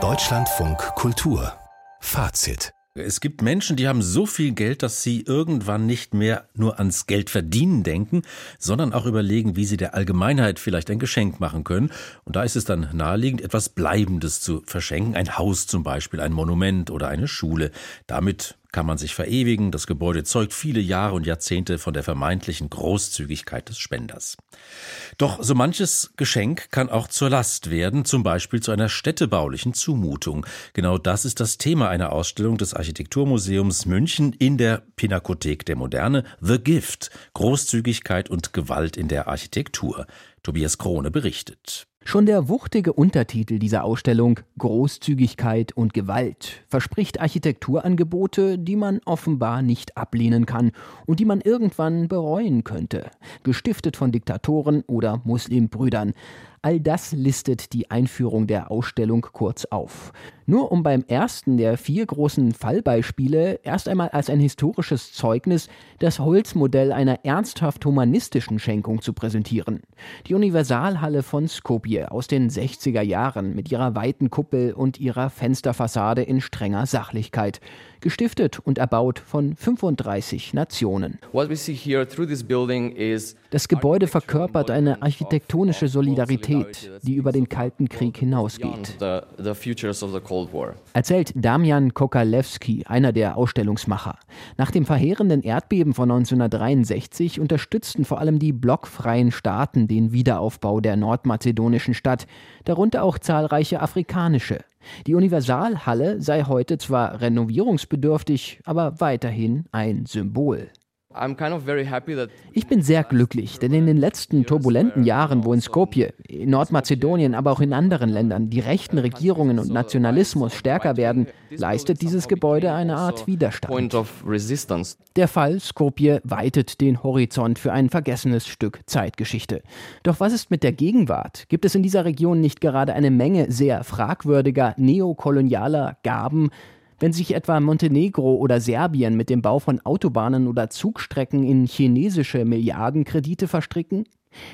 Deutschlandfunk Kultur Fazit es gibt Menschen, die haben so viel Geld, dass sie irgendwann nicht mehr nur ans Geld verdienen denken, sondern auch überlegen, wie sie der Allgemeinheit vielleicht ein Geschenk machen können. Und da ist es dann naheliegend, etwas Bleibendes zu verschenken. Ein Haus zum Beispiel, ein Monument oder eine Schule. Damit kann man sich verewigen. Das Gebäude zeugt viele Jahre und Jahrzehnte von der vermeintlichen Großzügigkeit des Spenders. Doch so manches Geschenk kann auch zur Last werden, zum Beispiel zu einer städtebaulichen Zumutung. Genau das ist das Thema einer Ausstellung des Architekturmuseums München in der Pinakothek der Moderne, The Gift, Großzügigkeit und Gewalt in der Architektur. Tobias Krone berichtet. Schon der wuchtige Untertitel dieser Ausstellung Großzügigkeit und Gewalt verspricht Architekturangebote, die man offenbar nicht ablehnen kann und die man irgendwann bereuen könnte, gestiftet von Diktatoren oder Muslimbrüdern. All das listet die Einführung der Ausstellung kurz auf. Nur um beim ersten der vier großen Fallbeispiele erst einmal als ein historisches Zeugnis das Holzmodell einer ernsthaft humanistischen Schenkung zu präsentieren. Die Universalhalle von Skopje aus den 60er Jahren mit ihrer weiten Kuppel und ihrer Fensterfassade in strenger Sachlichkeit gestiftet und erbaut von 35 Nationen. Das Gebäude verkörpert eine architektonische Solidarität, die über den Kalten Krieg hinausgeht. Erzählt Damian Kokalewski, einer der Ausstellungsmacher. Nach dem verheerenden Erdbeben von 1963 unterstützten vor allem die blockfreien Staaten den Wiederaufbau der nordmazedonischen Stadt, darunter auch zahlreiche afrikanische. Die Universalhalle sei heute zwar renovierungsbedürftig, aber weiterhin ein Symbol. Ich bin sehr glücklich, denn in den letzten turbulenten Jahren, wo in Skopje, in Nordmazedonien, aber auch in anderen Ländern die rechten Regierungen und Nationalismus stärker werden, leistet dieses Gebäude eine Art Widerstand. Der Fall Skopje weitet den Horizont für ein vergessenes Stück Zeitgeschichte. Doch was ist mit der Gegenwart? Gibt es in dieser Region nicht gerade eine Menge sehr fragwürdiger neokolonialer Gaben, wenn sich etwa Montenegro oder Serbien mit dem Bau von Autobahnen oder Zugstrecken in chinesische Milliardenkredite verstricken?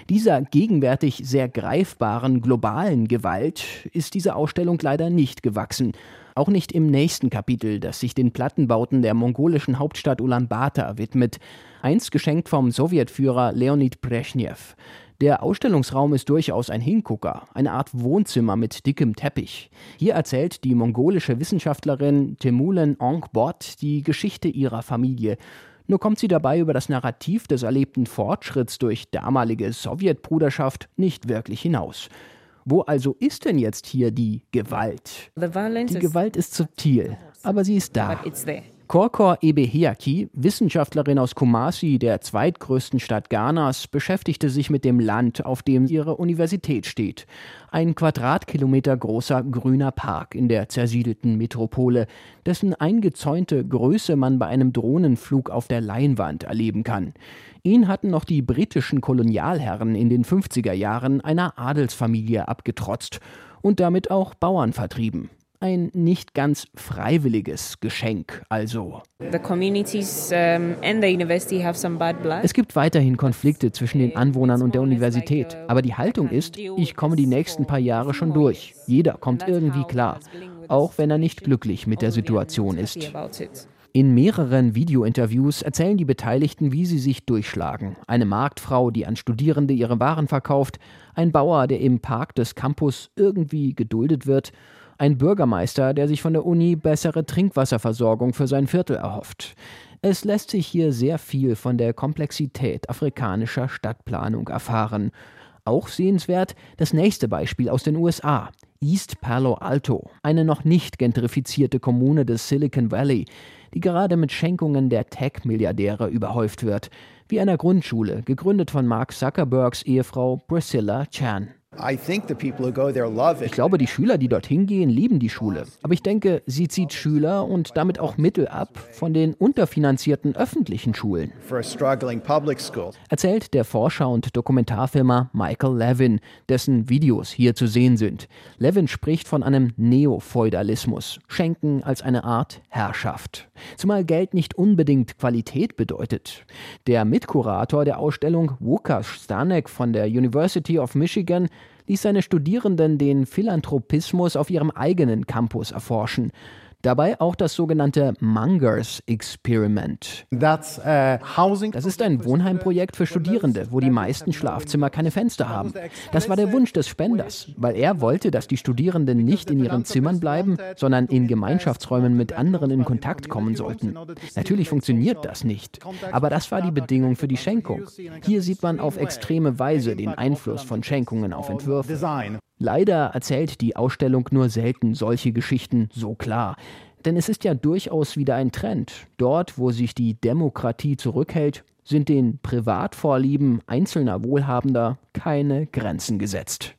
Dieser gegenwärtig sehr greifbaren globalen Gewalt ist diese Ausstellung leider nicht gewachsen. Auch nicht im nächsten Kapitel, das sich den Plattenbauten der mongolischen Hauptstadt Ulaanbaatar widmet, einst geschenkt vom Sowjetführer Leonid Brezhnev. Der Ausstellungsraum ist durchaus ein Hingucker, eine Art Wohnzimmer mit dickem Teppich. Hier erzählt die mongolische Wissenschaftlerin Temulen Ongbot die Geschichte ihrer Familie. Nur kommt sie dabei über das Narrativ des erlebten Fortschritts durch damalige Sowjetbruderschaft nicht wirklich hinaus. Wo also ist denn jetzt hier die Gewalt? Die Gewalt ist subtil, aber sie ist da. Korkor Ebeheaki, Wissenschaftlerin aus Kumasi, der zweitgrößten Stadt Ghanas, beschäftigte sich mit dem Land, auf dem ihre Universität steht. Ein Quadratkilometer großer grüner Park in der zersiedelten Metropole, dessen eingezäunte Größe man bei einem Drohnenflug auf der Leinwand erleben kann. Ihn hatten noch die britischen Kolonialherren in den 50er Jahren einer Adelsfamilie abgetrotzt und damit auch Bauern vertrieben ein nicht ganz freiwilliges Geschenk also. Es gibt weiterhin Konflikte zwischen den Anwohnern und der Universität, aber die Haltung ist, ich komme die nächsten paar Jahre schon durch. Jeder kommt irgendwie klar, auch wenn er nicht glücklich mit der Situation ist. In mehreren Videointerviews erzählen die Beteiligten, wie sie sich durchschlagen. Eine Marktfrau, die an Studierende ihre Waren verkauft, ein Bauer, der im Park des Campus irgendwie geduldet wird ein Bürgermeister, der sich von der Uni bessere Trinkwasserversorgung für sein Viertel erhofft. Es lässt sich hier sehr viel von der Komplexität afrikanischer Stadtplanung erfahren. Auch sehenswert das nächste Beispiel aus den USA. East Palo Alto, eine noch nicht gentrifizierte Kommune des Silicon Valley, die gerade mit Schenkungen der Tech-Milliardäre überhäuft wird, wie einer Grundschule, gegründet von Mark Zuckerbergs Ehefrau Priscilla Chan. Ich glaube, die Schüler, die dorthin gehen, lieben die Schule. Aber ich denke, sie zieht Schüler und damit auch Mittel ab von den unterfinanzierten öffentlichen Schulen. Erzählt der Forscher und Dokumentarfilmer Michael Levin, dessen Videos hier zu sehen sind. Levin spricht von einem Neofeudalismus, Schenken als eine Art Herrschaft. Zumal Geld nicht unbedingt Qualität bedeutet. Der Mitkurator der Ausstellung, Łukasz Stanek von der University of Michigan, ließ seine Studierenden den Philanthropismus auf ihrem eigenen Campus erforschen. Dabei auch das sogenannte Mungers Experiment. Das ist ein Wohnheimprojekt für Studierende, wo die meisten Schlafzimmer keine Fenster haben. Das war der Wunsch des Spenders, weil er wollte, dass die Studierenden nicht in ihren Zimmern bleiben, sondern in Gemeinschaftsräumen mit anderen in Kontakt kommen sollten. Natürlich funktioniert das nicht, aber das war die Bedingung für die Schenkung. Hier sieht man auf extreme Weise den Einfluss von Schenkungen auf Entwürfe. Leider erzählt die Ausstellung nur selten solche Geschichten so klar. Denn es ist ja durchaus wieder ein Trend. Dort, wo sich die Demokratie zurückhält, sind den Privatvorlieben einzelner Wohlhabender keine Grenzen gesetzt.